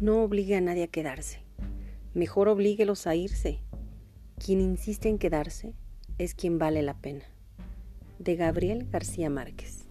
No obligue a nadie a quedarse. Mejor oblíguelos a irse. Quien insiste en quedarse es quien vale la pena. De Gabriel García Márquez.